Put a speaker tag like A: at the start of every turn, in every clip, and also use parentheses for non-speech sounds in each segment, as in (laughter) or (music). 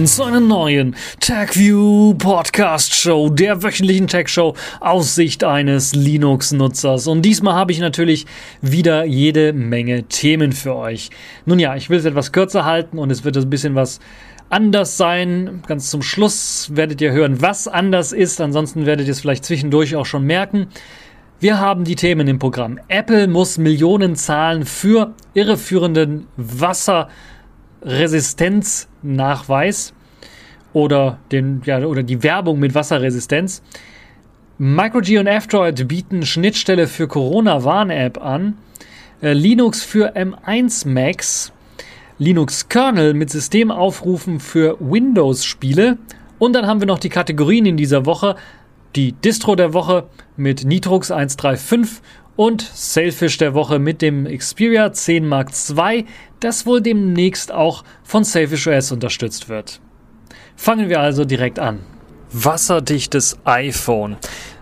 A: willkommen zu einer neuen TechView Podcast Show, der wöchentlichen Tech Show aus Sicht eines Linux-Nutzers. Und diesmal habe ich natürlich wieder jede Menge Themen für euch. Nun ja, ich will es etwas kürzer halten und es wird ein bisschen was anders sein. Ganz zum Schluss werdet ihr hören, was anders ist. Ansonsten werdet ihr es vielleicht zwischendurch auch schon merken. Wir haben die Themen im Programm. Apple muss Millionen zahlen für irreführenden Wasserresistenznachweis oder, den, ja, oder die Werbung mit Wasserresistenz. MicroG und F-Droid bieten Schnittstelle für Corona-Warn-App an. Äh, Linux für M1 Max. Linux Kernel mit Systemaufrufen für Windows-Spiele. Und dann haben wir noch die Kategorien in dieser Woche die Distro der Woche mit Nitrux 135 und Sailfish der Woche mit dem Xperia 10 Mark II, das wohl demnächst auch von Sailfish OS unterstützt wird. Fangen wir also direkt an. Wasserdichtes iPhone.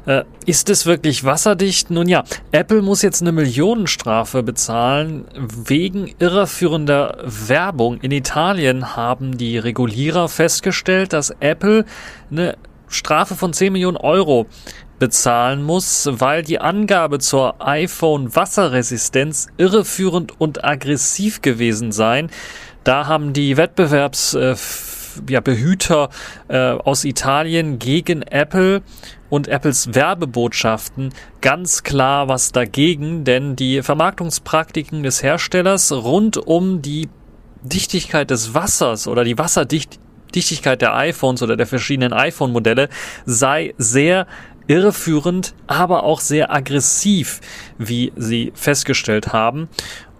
A: Äh, ist es wirklich wasserdicht? Nun ja, Apple muss jetzt eine Millionenstrafe bezahlen wegen irreführender Werbung. In Italien haben die Regulierer festgestellt, dass Apple eine Strafe von 10 Millionen Euro bezahlen muss, weil die Angabe zur iPhone Wasserresistenz irreführend und aggressiv gewesen sein. Da haben die Wettbewerbsbehüter äh, ja, äh, aus Italien gegen Apple und Apples Werbebotschaften ganz klar was dagegen, denn die Vermarktungspraktiken des Herstellers rund um die Dichtigkeit des Wassers oder die Wasserdicht Dichtigkeit der iPhones oder der verschiedenen iPhone-Modelle sei sehr irreführend, aber auch sehr aggressiv, wie sie festgestellt haben.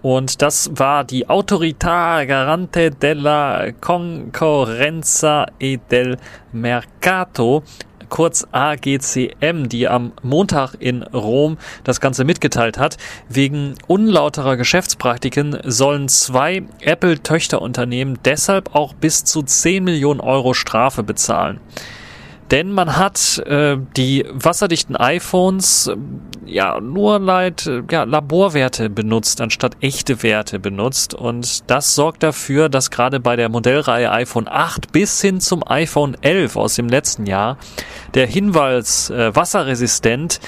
A: Und das war die Autorità Garante della Concorrenza e del Mercato, kurz AGCM, die am Montag in Rom das Ganze mitgeteilt hat. Wegen unlauterer Geschäftspraktiken sollen zwei Apple-Töchterunternehmen deshalb auch bis zu 10 Millionen Euro Strafe bezahlen. Denn man hat äh, die wasserdichten iPhones äh, ja nur leid äh, ja, Laborwerte benutzt, anstatt echte Werte benutzt. Und das sorgt dafür, dass gerade bei der Modellreihe iPhone 8 bis hin zum iPhone 11 aus dem letzten Jahr der Hinweis äh, wasserresistent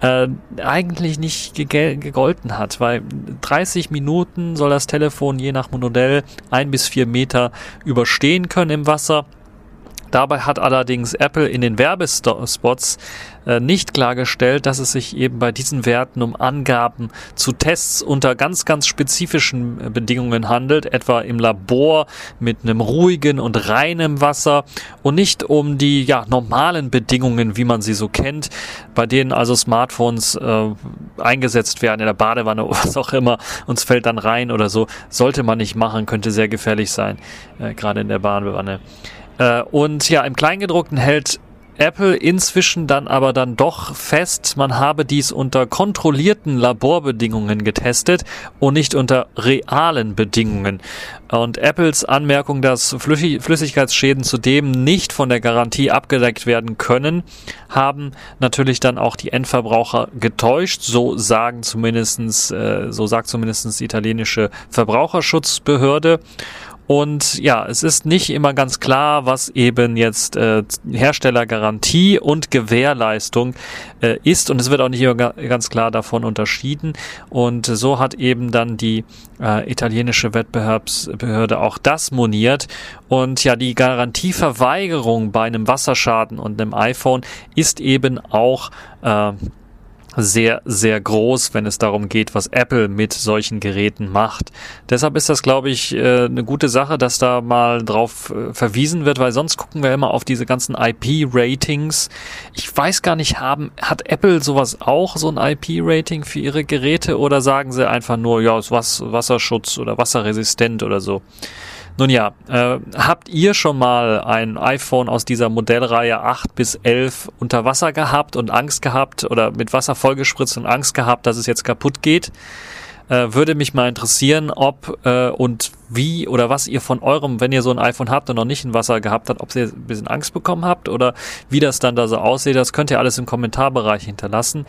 A: äh, eigentlich nicht gegolten hat, weil 30 Minuten soll das Telefon je nach Modell ein bis vier Meter überstehen können im Wasser. Dabei hat allerdings Apple in den Werbespots äh, nicht klargestellt, dass es sich eben bei diesen Werten um Angaben zu Tests unter ganz, ganz spezifischen äh, Bedingungen handelt, etwa im Labor mit einem ruhigen und reinem Wasser und nicht um die ja, normalen Bedingungen, wie man sie so kennt, bei denen also Smartphones äh, eingesetzt werden, in der Badewanne oder was auch immer, uns fällt dann rein oder so. Sollte man nicht machen, könnte sehr gefährlich sein, äh, gerade in der Badewanne. Äh, und ja, im Kleingedruckten hält Apple inzwischen dann aber dann doch fest, man habe dies unter kontrollierten Laborbedingungen getestet und nicht unter realen Bedingungen. Und Apples Anmerkung, dass Flüssigkeitsschäden zudem nicht von der Garantie abgedeckt werden können, haben natürlich dann auch die Endverbraucher getäuscht. So sagen zumindestens, äh, so sagt zumindestens die italienische Verbraucherschutzbehörde. Und ja, es ist nicht immer ganz klar, was eben jetzt äh, Herstellergarantie und Gewährleistung äh, ist. Und es wird auch nicht immer ganz klar davon unterschieden. Und so hat eben dann die äh, italienische Wettbewerbsbehörde auch das moniert. Und ja, die Garantieverweigerung bei einem Wasserschaden und einem iPhone ist eben auch äh, sehr, sehr groß, wenn es darum geht, was Apple mit solchen Geräten macht. Deshalb ist das, glaube ich, äh, eine gute Sache, dass da mal drauf äh, verwiesen wird, weil sonst gucken wir immer auf diese ganzen IP-Ratings. Ich weiß gar nicht, haben, hat Apple sowas auch, so ein IP-Rating für ihre Geräte oder sagen sie einfach nur, ja, ist was, Wasserschutz oder wasserresistent oder so? Nun ja, äh, habt ihr schon mal ein iPhone aus dieser Modellreihe 8 bis 11 unter Wasser gehabt und Angst gehabt oder mit Wasser vollgespritzt und Angst gehabt, dass es jetzt kaputt geht? Äh, würde mich mal interessieren, ob äh, und wie oder was ihr von eurem, wenn ihr so ein iPhone habt und noch nicht ein Wasser gehabt habt, ob ihr ein bisschen Angst bekommen habt oder wie das dann da so aussieht, das könnt ihr alles im Kommentarbereich hinterlassen.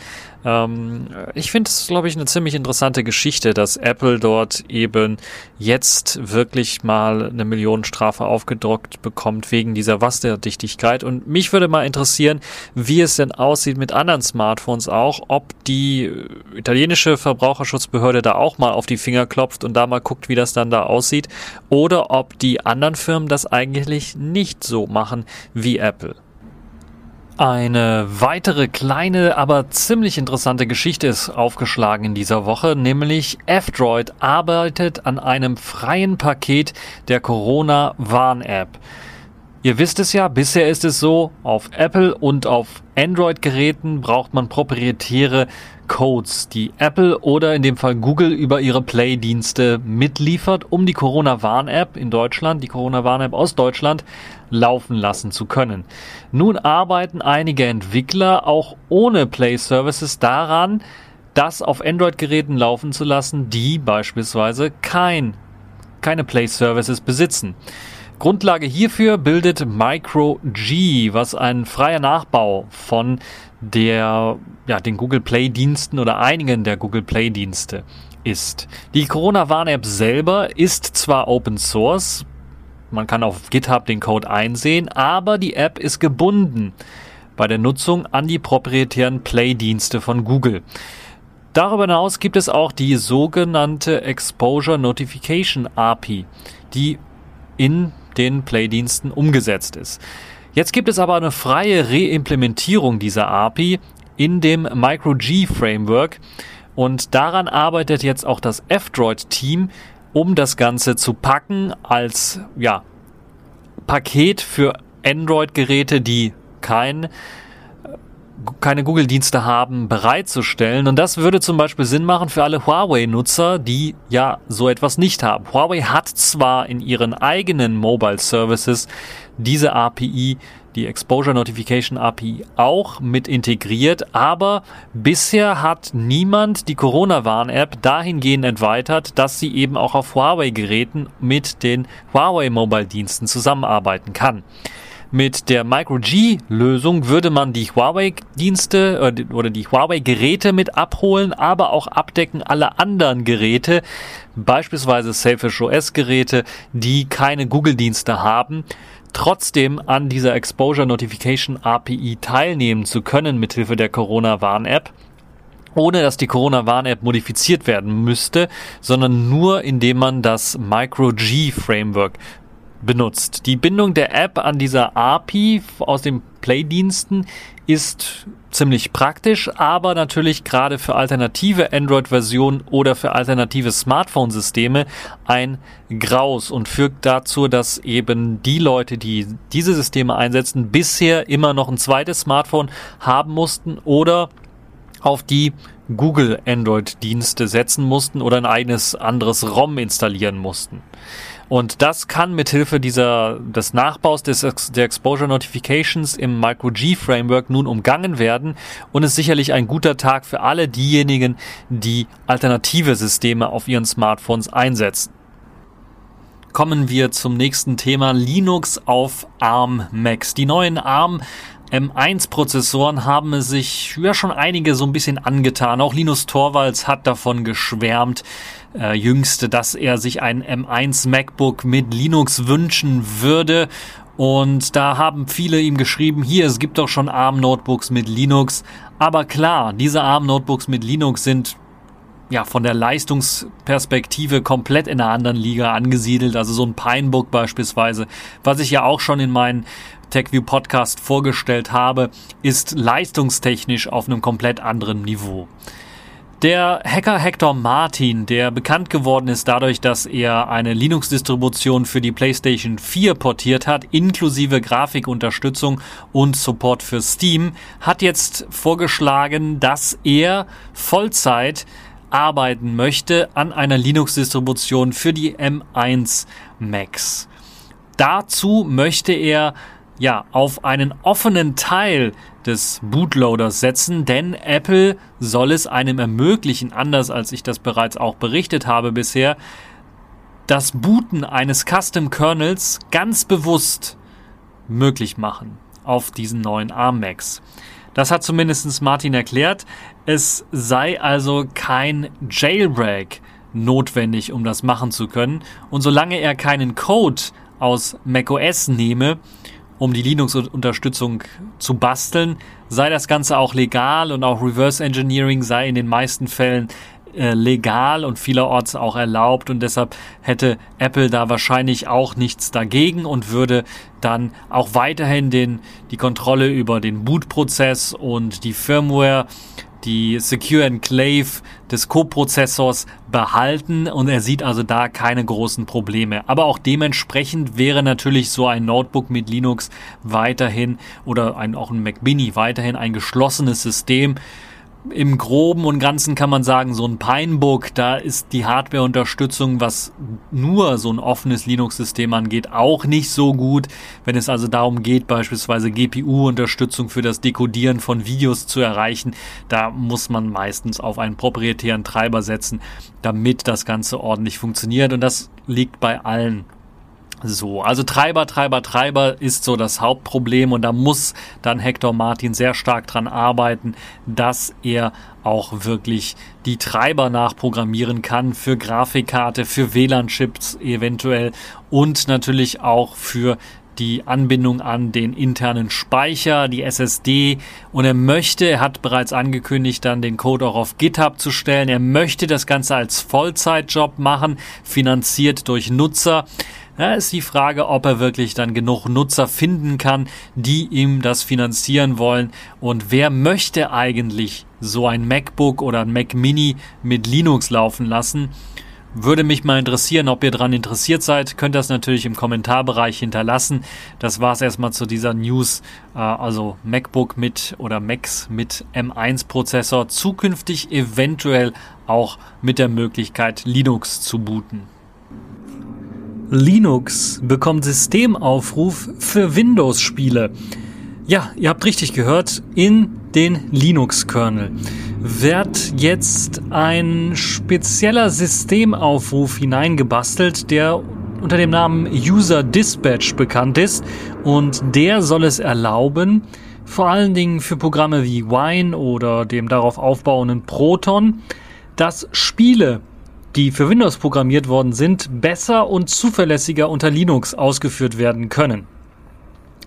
A: Ähm, ich finde es, glaube ich, eine ziemlich interessante Geschichte, dass Apple dort eben jetzt wirklich mal eine Millionenstrafe aufgedruckt bekommt wegen dieser Wasserdichtigkeit. Und mich würde mal interessieren, wie es denn aussieht mit anderen Smartphones auch, ob die italienische Verbraucherschutzbehörde da auch mal auf die Finger klopft und da mal guckt, wie das dann da aussieht, oder ob die anderen Firmen das eigentlich nicht so machen wie Apple. Eine weitere kleine, aber ziemlich interessante Geschichte ist aufgeschlagen in dieser Woche, nämlich F-Droid arbeitet an einem freien Paket der Corona-Warn-App. Ihr wisst es ja, bisher ist es so, auf Apple und auf Android-Geräten braucht man proprietäre Codes, die Apple oder in dem Fall Google über ihre Play-Dienste mitliefert, um die Corona-Warn-App in Deutschland, die Corona-Warn-App aus Deutschland, laufen lassen zu können. Nun arbeiten einige Entwickler auch ohne Play-Services daran, das auf Android-Geräten laufen zu lassen, die beispielsweise kein, keine Play-Services besitzen. Grundlage hierfür bildet MicroG, was ein freier Nachbau von der, ja, den Google Play Diensten oder einigen der Google Play Dienste ist. Die Corona Warn-App selber ist zwar Open Source, man kann auf GitHub den Code einsehen, aber die App ist gebunden bei der Nutzung an die proprietären Play-Dienste von Google. Darüber hinaus gibt es auch die sogenannte Exposure Notification API, die in den Play-Diensten umgesetzt ist. Jetzt gibt es aber eine freie Reimplementierung dieser API in dem MicroG Framework und daran arbeitet jetzt auch das F-Droid-Team, um das Ganze zu packen als ja, Paket für Android-Geräte, die kein keine Google-Dienste haben, bereitzustellen. Und das würde zum Beispiel Sinn machen für alle Huawei-Nutzer, die ja so etwas nicht haben. Huawei hat zwar in ihren eigenen Mobile Services diese API, die Exposure Notification API auch mit integriert, aber bisher hat niemand die Corona-Warn-App dahingehend erweitert, dass sie eben auch auf Huawei-Geräten mit den Huawei Mobile-Diensten zusammenarbeiten kann. Mit der Micro-G-Lösung würde man die Huawei-Dienste äh, oder die Huawei-Geräte mit abholen, aber auch abdecken alle anderen Geräte, beispielsweise Selfish OS-Geräte, die keine Google-Dienste haben trotzdem an dieser Exposure Notification API teilnehmen zu können mithilfe der Corona Warn App ohne dass die Corona-Warn-App modifiziert werden müsste, sondern nur indem man das Micro-G-Framework benutzt. Die Bindung der App an dieser API aus den Play-Diensten ist ziemlich praktisch, aber natürlich gerade für alternative Android-Versionen oder für alternative Smartphone-Systeme ein Graus und führt dazu, dass eben die Leute, die diese Systeme einsetzen, bisher immer noch ein zweites Smartphone haben mussten oder auf die Google Android-Dienste setzen mussten oder ein eigenes anderes ROM installieren mussten. Und das kann mithilfe dieser, des Nachbaus des, der Exposure Notifications im Micro-G Framework nun umgangen werden und ist sicherlich ein guter Tag für alle diejenigen, die alternative Systeme auf ihren Smartphones einsetzen. Kommen wir zum nächsten Thema Linux auf ARM Macs. Die neuen ARM M1-Prozessoren haben sich ja schon einige so ein bisschen angetan. Auch Linus Torvalds hat davon geschwärmt, äh, jüngste, dass er sich ein M1 MacBook mit Linux wünschen würde. Und da haben viele ihm geschrieben, hier, es gibt doch schon ARM-Notebooks mit Linux. Aber klar, diese ARM-Notebooks mit Linux sind ja, von der Leistungsperspektive komplett in einer anderen Liga angesiedelt. Also so ein Pinebook beispielsweise, was ich ja auch schon in meinen TechView Podcast vorgestellt habe, ist leistungstechnisch auf einem komplett anderen Niveau. Der Hacker Hector Martin, der bekannt geworden ist dadurch, dass er eine Linux-Distribution für die PlayStation 4 portiert hat, inklusive Grafikunterstützung und Support für Steam, hat jetzt vorgeschlagen, dass er Vollzeit arbeiten möchte an einer Linux-Distribution für die M1 Macs. Dazu möchte er ja, auf einen offenen Teil des Bootloaders setzen, denn Apple soll es einem ermöglichen, anders als ich das bereits auch berichtet habe bisher, das Booten eines Custom Kernels ganz bewusst möglich machen auf diesen neuen ARM Macs. Das hat zumindest Martin erklärt. Es sei also kein Jailbreak notwendig, um das machen zu können. Und solange er keinen Code aus macOS nehme, um die Linux-Unterstützung zu basteln, sei das Ganze auch legal und auch Reverse Engineering sei in den meisten Fällen äh, legal und vielerorts auch erlaubt und deshalb hätte Apple da wahrscheinlich auch nichts dagegen und würde dann auch weiterhin den, die Kontrolle über den Bootprozess und die Firmware die Secure Enclave des Co-Prozessors behalten und er sieht also da keine großen Probleme. Aber auch dementsprechend wäre natürlich so ein Notebook mit Linux weiterhin oder ein, auch ein Mac Mini weiterhin ein geschlossenes System im Groben und Ganzen kann man sagen, so ein Pinebook, da ist die Hardware-Unterstützung, was nur so ein offenes Linux-System angeht, auch nicht so gut. Wenn es also darum geht, beispielsweise GPU-Unterstützung für das Dekodieren von Videos zu erreichen, da muss man meistens auf einen proprietären Treiber setzen, damit das Ganze ordentlich funktioniert. Und das liegt bei allen so, also Treiber, Treiber, Treiber ist so das Hauptproblem und da muss dann Hector Martin sehr stark dran arbeiten, dass er auch wirklich die Treiber nachprogrammieren kann für Grafikkarte, für WLAN-Chips eventuell und natürlich auch für die Anbindung an den internen Speicher, die SSD und er möchte, er hat bereits angekündigt, dann den Code auch auf GitHub zu stellen. Er möchte das Ganze als Vollzeitjob machen, finanziert durch Nutzer. Ja, ist die Frage, ob er wirklich dann genug Nutzer finden kann, die ihm das finanzieren wollen. Und wer möchte eigentlich so ein MacBook oder ein Mac Mini mit Linux laufen lassen? Würde mich mal interessieren, ob ihr daran interessiert seid. Könnt das natürlich im Kommentarbereich hinterlassen. Das war's erstmal zu dieser News. Äh, also MacBook mit oder Macs mit M1-Prozessor. Zukünftig eventuell auch mit der Möglichkeit, Linux zu booten. Linux bekommt Systemaufruf für Windows-Spiele. Ja, ihr habt richtig gehört, in den Linux-Kernel wird jetzt ein spezieller Systemaufruf hineingebastelt, der unter dem Namen User Dispatch bekannt ist und der soll es erlauben, vor allen Dingen für Programme wie Wine oder dem darauf aufbauenden Proton, dass Spiele die für Windows programmiert worden sind, besser und zuverlässiger unter Linux ausgeführt werden können.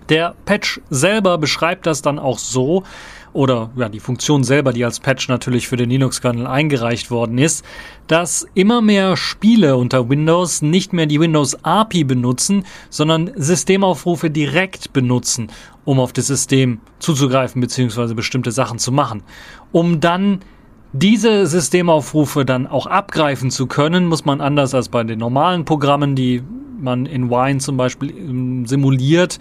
A: Der Patch selber beschreibt das dann auch so, oder ja, die Funktion selber, die als Patch natürlich für den Linux-Kernel eingereicht worden ist, dass immer mehr Spiele unter Windows nicht mehr die Windows API benutzen, sondern Systemaufrufe direkt benutzen, um auf das System zuzugreifen bzw. bestimmte Sachen zu machen, um dann diese Systemaufrufe dann auch abgreifen zu können, muss man anders als bei den normalen Programmen, die man in Wine zum Beispiel ähm, simuliert,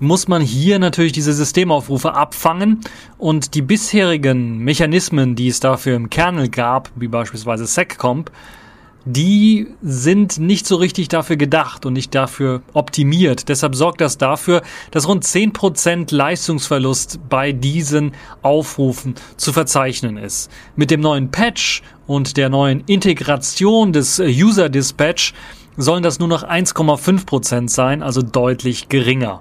A: muss man hier natürlich diese Systemaufrufe abfangen. Und die bisherigen Mechanismen, die es dafür im Kernel gab, wie beispielsweise seccomp, die sind nicht so richtig dafür gedacht und nicht dafür optimiert. Deshalb sorgt das dafür, dass rund 10% Leistungsverlust bei diesen Aufrufen zu verzeichnen ist. Mit dem neuen Patch und der neuen Integration des User Dispatch sollen das nur noch 1,5% sein, also deutlich geringer.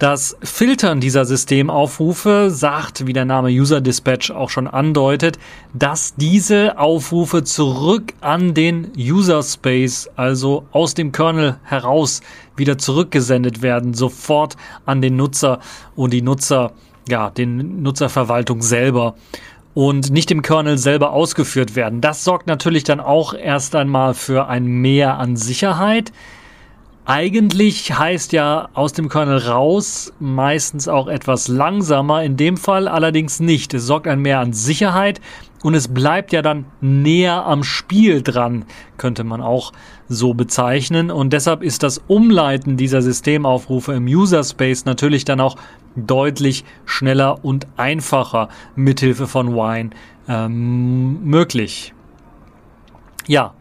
A: Das Filtern dieser Systemaufrufe sagt, wie der Name User Dispatch auch schon andeutet, dass diese Aufrufe zurück an den User Space, also aus dem Kernel heraus, wieder zurückgesendet werden, sofort an den Nutzer und die Nutzer, ja, den Nutzerverwaltung selber und nicht im Kernel selber ausgeführt werden. Das sorgt natürlich dann auch erst einmal für ein Mehr an Sicherheit. Eigentlich heißt ja aus dem Kernel raus meistens auch etwas langsamer, in dem Fall allerdings nicht. Es sorgt ein mehr an Sicherheit und es bleibt ja dann näher am Spiel dran, könnte man auch so bezeichnen. Und deshalb ist das Umleiten dieser Systemaufrufe im User Space natürlich dann auch deutlich schneller und einfacher mithilfe von Wine ähm, möglich. Ja,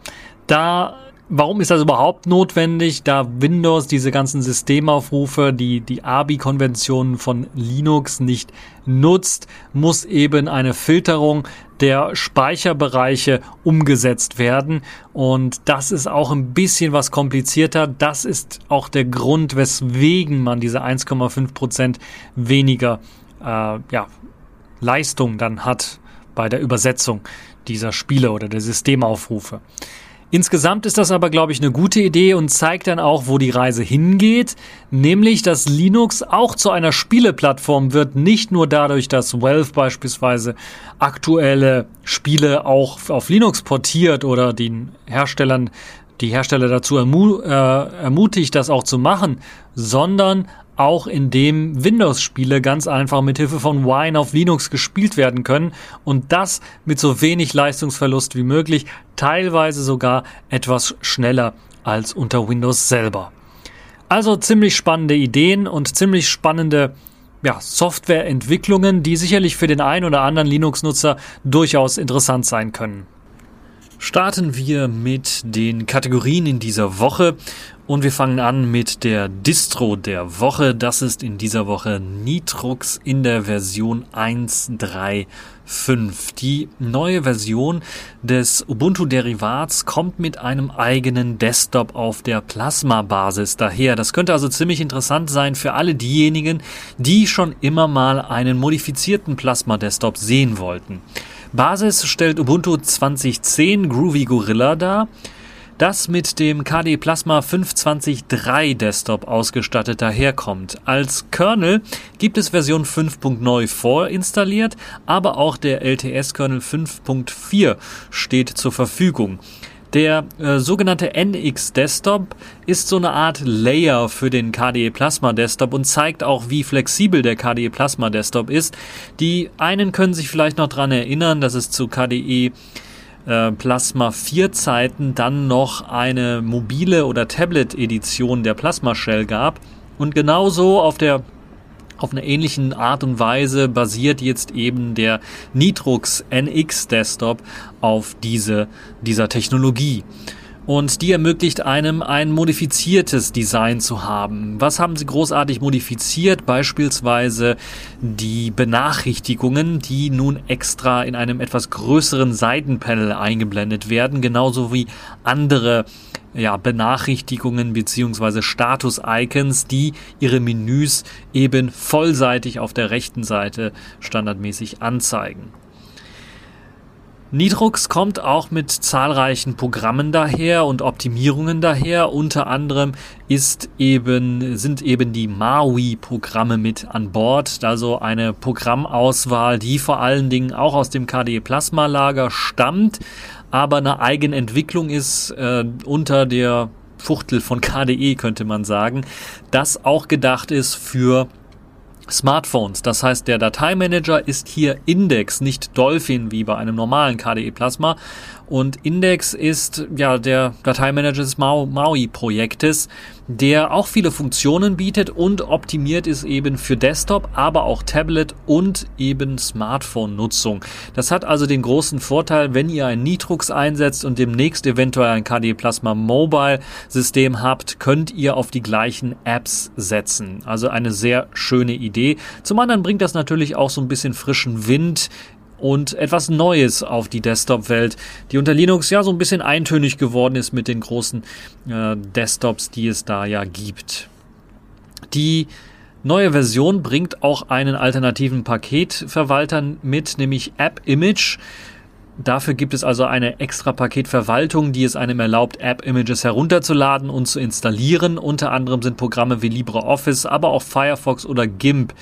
A: da Warum ist das überhaupt notwendig? Da Windows diese ganzen Systemaufrufe, die die ABI-Konventionen von Linux nicht nutzt, muss eben eine Filterung der Speicherbereiche umgesetzt werden. Und das ist auch ein bisschen was komplizierter. Das ist auch der Grund, weswegen man diese 1,5 Prozent weniger äh, ja, Leistung dann hat bei der Übersetzung dieser Spiele oder der Systemaufrufe. Insgesamt ist das aber, glaube ich, eine gute Idee und zeigt dann auch, wo die Reise hingeht, nämlich, dass Linux auch zu einer Spieleplattform wird, nicht nur dadurch, dass Valve beispielsweise aktuelle Spiele auch auf Linux portiert oder den Herstellern die Hersteller dazu äh, ermutigt, das auch zu machen, sondern auch indem Windows-Spiele ganz einfach mit Hilfe von Wine auf Linux gespielt werden können und das mit so wenig Leistungsverlust wie möglich, teilweise sogar etwas schneller als unter Windows selber. Also ziemlich spannende Ideen und ziemlich spannende ja, Softwareentwicklungen, die sicherlich für den einen oder anderen Linux-Nutzer durchaus interessant sein können. Starten wir mit den Kategorien in dieser Woche und wir fangen an mit der Distro der Woche. Das ist in dieser Woche Nitrux in der Version 1.3.5. Die neue Version des Ubuntu-Derivats kommt mit einem eigenen Desktop auf der Plasma-Basis daher. Das könnte also ziemlich interessant sein für alle diejenigen, die schon immer mal einen modifizierten Plasma-Desktop sehen wollten. Basis stellt Ubuntu 2010 Groovy Gorilla dar das mit dem KDE Plasma 5.20.3 Desktop ausgestattet daherkommt. Als Kernel gibt es Version 5.0 vorinstalliert, aber auch der LTS-Kernel 5.4 steht zur Verfügung. Der äh, sogenannte NX Desktop ist so eine Art Layer für den KDE Plasma Desktop und zeigt auch, wie flexibel der KDE Plasma Desktop ist. Die einen können sich vielleicht noch dran erinnern, dass es zu KDE äh, Plasma 4 Zeiten dann noch eine mobile oder Tablet-Edition der Plasma Shell gab. Und genauso auf der auf einer ähnlichen Art und Weise basiert jetzt eben der Nitrux NX Desktop auf diese, dieser Technologie und die ermöglicht einem ein modifiziertes Design zu haben. Was haben sie großartig modifiziert? Beispielsweise die Benachrichtigungen, die nun extra in einem etwas größeren Seitenpanel eingeblendet werden, genauso wie andere ja, Benachrichtigungen beziehungsweise Status-Icons, die ihre Menüs eben vollseitig auf der rechten Seite standardmäßig anzeigen. Nitrux kommt auch mit zahlreichen Programmen daher und Optimierungen daher. Unter anderem ist eben, sind eben die MAUI-Programme mit an Bord. Also eine Programmauswahl, die vor allen Dingen auch aus dem KDE Plasma Lager stammt, aber eine Eigenentwicklung ist äh, unter der Fuchtel von KDE, könnte man sagen, das auch gedacht ist für Smartphones. Das heißt, der Dateimanager ist hier Index, nicht Dolphin wie bei einem normalen KDE Plasma. Und Index ist ja der Dateimanager des MAUI-Projektes, der auch viele Funktionen bietet und optimiert ist eben für Desktop, aber auch Tablet und eben Smartphone-Nutzung. Das hat also den großen Vorteil, wenn ihr ein Nitrux einsetzt und demnächst eventuell ein KDE Plasma Mobile System habt, könnt ihr auf die gleichen Apps setzen. Also eine sehr schöne Idee. Zum anderen bringt das natürlich auch so ein bisschen frischen Wind und etwas Neues auf die Desktop-Welt, die unter Linux ja so ein bisschen eintönig geworden ist mit den großen äh, Desktops, die es da ja gibt. Die neue Version bringt auch einen alternativen Paketverwalter mit, nämlich App Image. Dafür gibt es also eine extra Paketverwaltung, die es einem erlaubt, App-Images herunterzuladen und zu installieren. Unter anderem sind Programme wie LibreOffice, aber auch Firefox oder GIMP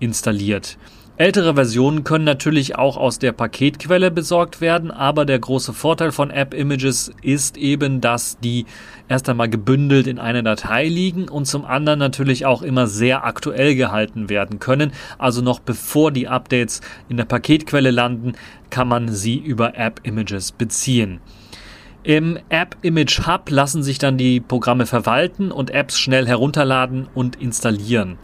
A: installiert. Ältere Versionen können natürlich auch aus der Paketquelle besorgt werden, aber der große Vorteil von App-Images ist eben, dass die erst einmal gebündelt in einer Datei liegen und zum anderen natürlich auch immer sehr aktuell gehalten werden können. Also noch bevor die Updates in der Paketquelle landen, kann man sie über App-Images beziehen. Im App Image Hub lassen sich dann die Programme verwalten und Apps schnell herunterladen und installieren.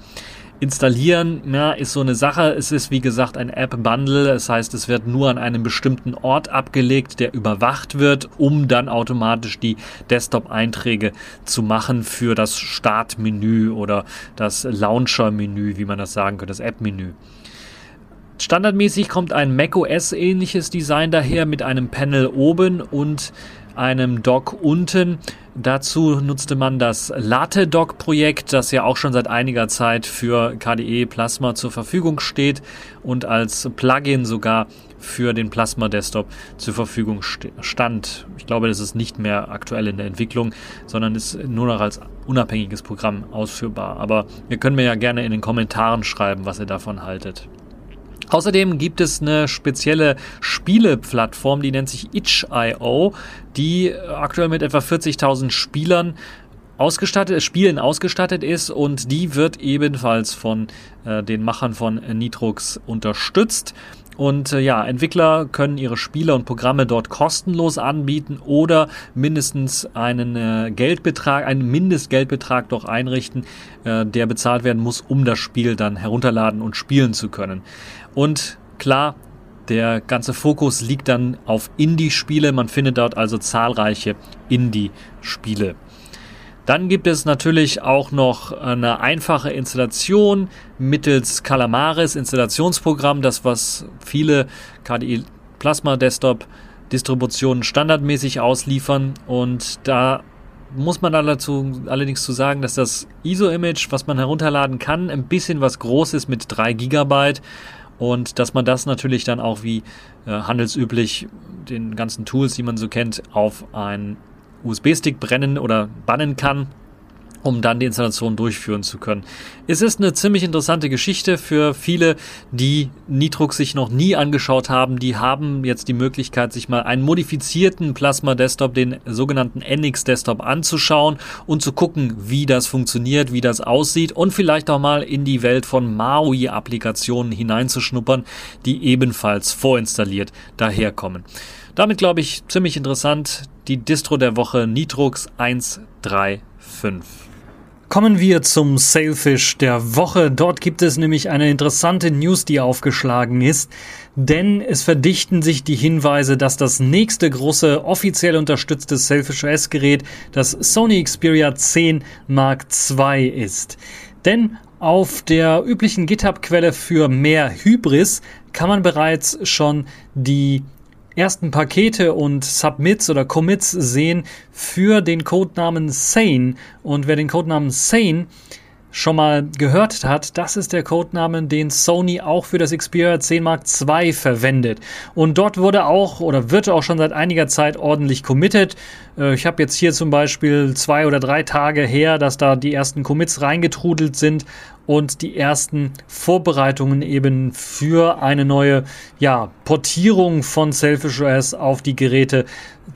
A: Installieren ja, ist so eine Sache. Es ist wie gesagt ein App-Bundle. Das heißt, es wird nur an einem bestimmten Ort abgelegt, der überwacht wird, um dann automatisch die Desktop-Einträge zu machen für das Startmenü oder das Launcher-Menü, wie man das sagen könnte, das App-Menü. Standardmäßig kommt ein macOS-ähnliches Design daher mit einem Panel oben und einem Dock unten. Dazu nutzte man das Latte-Dock-Projekt, das ja auch schon seit einiger Zeit für KDE Plasma zur Verfügung steht und als Plugin sogar für den Plasma Desktop zur Verfügung stand. Ich glaube, das ist nicht mehr aktuell in der Entwicklung, sondern ist nur noch als unabhängiges Programm ausführbar. Aber ihr könnt mir ja gerne in den Kommentaren schreiben, was ihr davon haltet. Außerdem gibt es eine spezielle Spieleplattform, die nennt sich itch.io, die aktuell mit etwa 40.000 Spielern ausgestattet, Spielen ausgestattet ist und die wird ebenfalls von äh, den Machern von Nitrox unterstützt. Und äh, ja, Entwickler können ihre Spiele und Programme dort kostenlos anbieten oder mindestens einen äh, Geldbetrag, einen Mindestgeldbetrag doch einrichten, äh, der bezahlt werden muss, um das Spiel dann herunterladen und spielen zu können. Und klar, der ganze Fokus liegt dann auf Indie-Spiele. Man findet dort also zahlreiche Indie-Spiele. Dann gibt es natürlich auch noch eine einfache Installation mittels Calamaris Installationsprogramm, das was viele KDE Plasma Desktop Distributionen standardmäßig ausliefern. Und da muss man dazu allerdings zu sagen, dass das ISO-Image, was man herunterladen kann, ein bisschen was groß ist mit 3 GB und dass man das natürlich dann auch wie äh, handelsüblich den ganzen Tools, die man so kennt, auf ein USB-Stick brennen oder bannen kann, um dann die Installation durchführen zu können. Es ist eine ziemlich interessante Geschichte für viele, die Nitrux sich noch nie angeschaut haben. Die haben jetzt die Möglichkeit, sich mal einen modifizierten Plasma Desktop, den sogenannten NX Desktop anzuschauen und zu gucken, wie das funktioniert, wie das aussieht und vielleicht auch mal in die Welt von MAUI-Applikationen hineinzuschnuppern, die ebenfalls vorinstalliert daherkommen. Damit glaube ich ziemlich interessant die Distro der Woche Nitrux 135.
B: Kommen wir zum Sailfish der Woche. Dort gibt es nämlich eine interessante News, die aufgeschlagen ist, denn es verdichten sich die Hinweise, dass das nächste große offiziell unterstützte Sailfish OS Gerät das Sony Xperia 10 Mark II ist. Denn auf der üblichen GitHub-Quelle für mehr Hybris kann man bereits schon die ersten Pakete und Submits oder Commits sehen für den Codenamen Sane. Und wer den Codenamen Sane schon mal gehört hat, das ist der Codename, den Sony auch für das Xperia 10 Mark II verwendet. Und dort wurde auch oder wird auch schon seit einiger Zeit ordentlich committed. Äh, ich habe jetzt hier zum Beispiel zwei oder drei Tage her, dass da die ersten Commits reingetrudelt sind und die ersten Vorbereitungen eben für eine neue ja, Portierung von Selfish OS auf die Geräte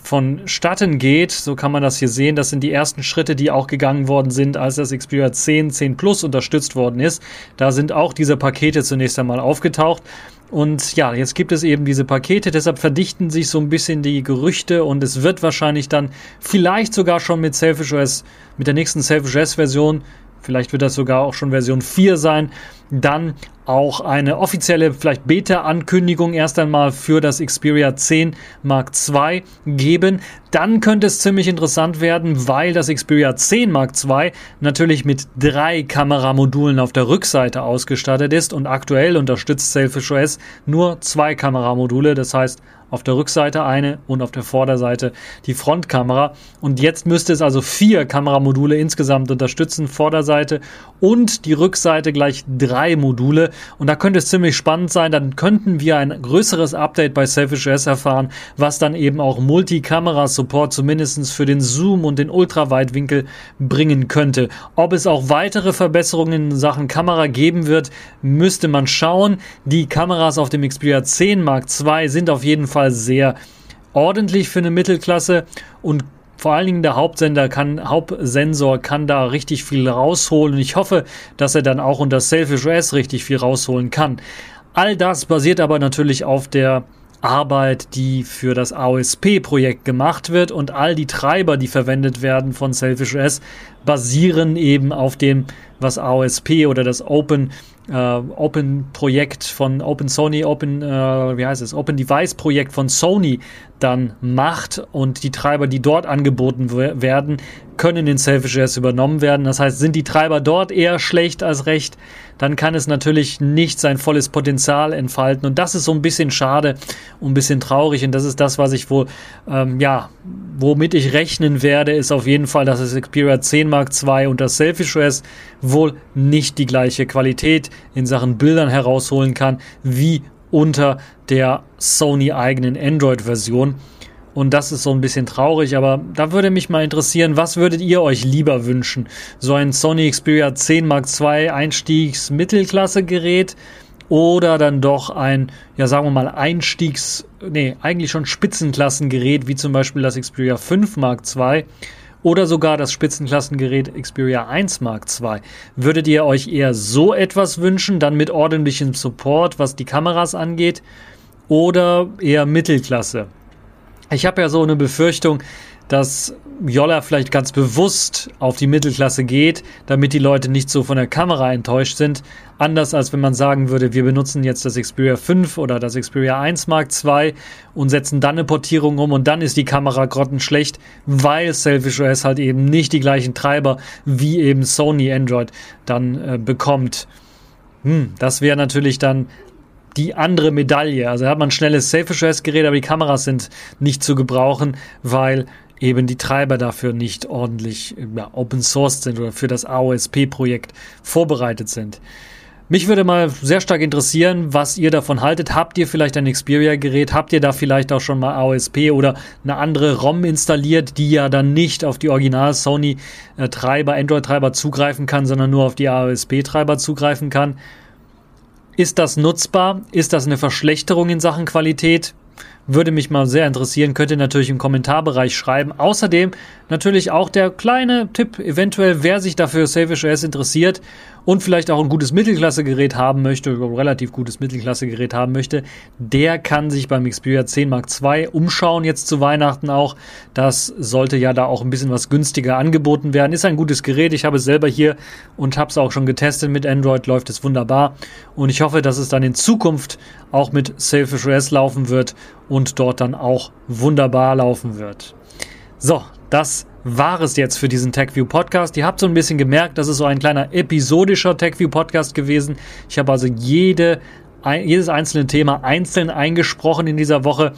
B: vonstatten geht. So kann man das hier sehen. Das sind die ersten Schritte, die auch gegangen worden sind, als das Xperia 10, 10 Plus unterstützt worden ist. Da sind auch diese Pakete zunächst einmal aufgetaucht. Und ja, jetzt gibt es eben diese Pakete, deshalb verdichten sich so ein bisschen die Gerüchte und es wird wahrscheinlich dann vielleicht sogar schon mit Selfish OS, mit der nächsten Selfish OS Version vielleicht wird das sogar auch schon Version 4 sein, dann auch eine offizielle, vielleicht Beta-Ankündigung erst einmal für das Xperia 10 Mark II geben. Dann könnte es ziemlich interessant werden, weil das Xperia 10 Mark II natürlich mit drei Kameramodulen auf der Rückseite ausgestattet ist und aktuell unterstützt Selfish OS nur zwei Kameramodule, das heißt auf der Rückseite eine und auf der Vorderseite die Frontkamera. Und jetzt müsste es also vier Kameramodule insgesamt unterstützen, Vorderseite und die Rückseite gleich drei Module. Und da könnte es ziemlich spannend sein. Dann könnten wir ein größeres Update bei Selfish S erfahren, was dann eben auch Multikamera-Support zumindest für den Zoom und den Ultraweitwinkel bringen könnte. Ob es auch weitere Verbesserungen in Sachen Kamera geben wird, müsste man schauen. Die Kameras auf dem Xperia 10 Mark II sind auf jeden Fall sehr ordentlich für eine Mittelklasse und vor allen Dingen der Hauptsender kann, Hauptsensor kann da richtig viel rausholen und ich hoffe, dass er dann auch unter Selfish OS richtig viel rausholen kann. All das basiert aber natürlich auf der Arbeit, die für das AOSP-Projekt gemacht wird und all die Treiber, die verwendet werden von Selfish OS, basieren eben auf dem was AOSP oder das Open äh, Open Projekt von Open Sony, Open, äh, wie heißt es, Open Device Projekt von Sony dann macht und die Treiber, die dort angeboten werden, können in Selfish OS übernommen werden. Das heißt, sind die Treiber dort eher schlecht als recht, dann kann es natürlich nicht sein volles Potenzial entfalten. Und das ist so ein bisschen schade und ein bisschen traurig. Und das ist das, was ich wohl, ähm, ja, womit ich rechnen werde, ist auf jeden Fall, dass das Xperia 10 Mark II und das Selfish OS wohl nicht die gleiche Qualität in Sachen Bildern herausholen kann, wie unter der Sony eigenen Android-Version. Und das ist so ein bisschen traurig, aber da würde mich mal interessieren, was würdet ihr euch lieber wünschen? So ein Sony Xperia 10 Mark II Einstiegs-Mittelklasse-Gerät oder dann doch ein, ja sagen wir mal, Einstiegs-, nee, eigentlich schon Spitzenklassengerät, wie zum Beispiel das Xperia 5 Mark II oder sogar das Spitzenklassengerät Xperia 1 Mark II. Würdet ihr euch eher so etwas wünschen, dann mit ordentlichem Support, was die Kameras angeht, oder eher Mittelklasse? Ich habe ja so eine Befürchtung, dass Jolla vielleicht ganz bewusst auf die Mittelklasse geht, damit die Leute nicht so von der Kamera enttäuscht sind. Anders als wenn man sagen würde, wir benutzen jetzt das Xperia 5 oder das Xperia 1 Mark II und setzen dann eine Portierung um und dann ist die Kamera grottenschlecht, weil Selfish OS halt eben nicht die gleichen Treiber wie eben Sony Android dann äh, bekommt. Hm, das wäre natürlich dann die andere Medaille. Also hat man ein schnelles Selfish-OS-Gerät, aber die Kameras sind nicht zu gebrauchen, weil eben die Treiber dafür nicht ordentlich ja, open sourced sind oder für das AOSP-Projekt vorbereitet sind. Mich würde mal sehr stark interessieren, was ihr davon haltet. Habt ihr vielleicht ein Xperia-Gerät? Habt ihr da vielleicht auch schon mal AOSP oder eine andere ROM installiert, die ja dann nicht auf die Original Sony-Treiber, Android-Treiber zugreifen kann, sondern nur auf die AOSP-Treiber zugreifen kann? Ist das nutzbar? Ist das eine Verschlechterung in Sachen Qualität? Würde mich mal sehr interessieren. Könnt ihr natürlich im Kommentarbereich schreiben. Außerdem natürlich auch der kleine Tipp, eventuell, wer sich dafür Selfish OS interessiert und vielleicht auch ein gutes Mittelklasse-Gerät haben möchte, ein relativ gutes Mittelklasse-Gerät haben möchte, der kann sich beim Xperia 10 Mark II umschauen, jetzt zu Weihnachten auch. Das sollte ja da auch ein bisschen was günstiger angeboten werden. Ist ein gutes Gerät. Ich habe es selber hier und habe es auch schon getestet mit Android, läuft es wunderbar. Und ich hoffe, dass es dann in Zukunft auch mit Selfish OS laufen wird und dort dann auch wunderbar laufen wird. So, das war es jetzt für diesen TechView Podcast. Ihr habt so ein bisschen gemerkt, das ist so ein kleiner episodischer TechView Podcast gewesen. Ich habe also jede, jedes einzelne Thema einzeln eingesprochen in dieser Woche.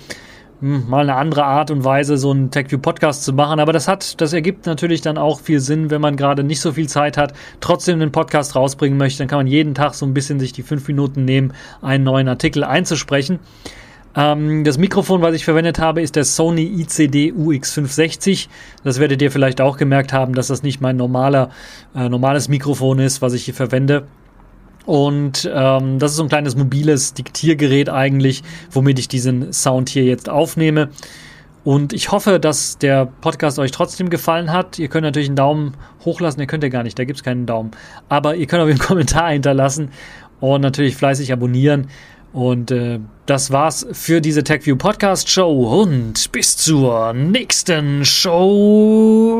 B: Hm, mal eine andere Art und Weise, so einen TechView Podcast zu machen. Aber das hat, das ergibt natürlich dann auch viel Sinn, wenn man gerade nicht so viel Zeit hat, trotzdem einen Podcast rausbringen möchte. Dann kann man jeden Tag so ein bisschen sich die fünf Minuten nehmen, einen neuen Artikel einzusprechen. Ähm, das Mikrofon, was ich verwendet habe, ist der Sony ICD UX560. Das werdet ihr vielleicht auch gemerkt haben, dass das nicht mein normaler, äh, normales Mikrofon ist, was ich hier verwende. Und ähm, das ist so ein kleines mobiles Diktiergerät eigentlich, womit ich diesen Sound hier jetzt aufnehme. Und ich hoffe, dass der Podcast euch trotzdem gefallen hat. Ihr könnt natürlich einen Daumen hochlassen, ihr könnt ja gar nicht, da gibt es keinen Daumen. Aber ihr könnt auch (laughs) einen Kommentar hinterlassen und natürlich fleißig abonnieren. Und äh, das war's für diese TechView Podcast Show und bis zur nächsten Show.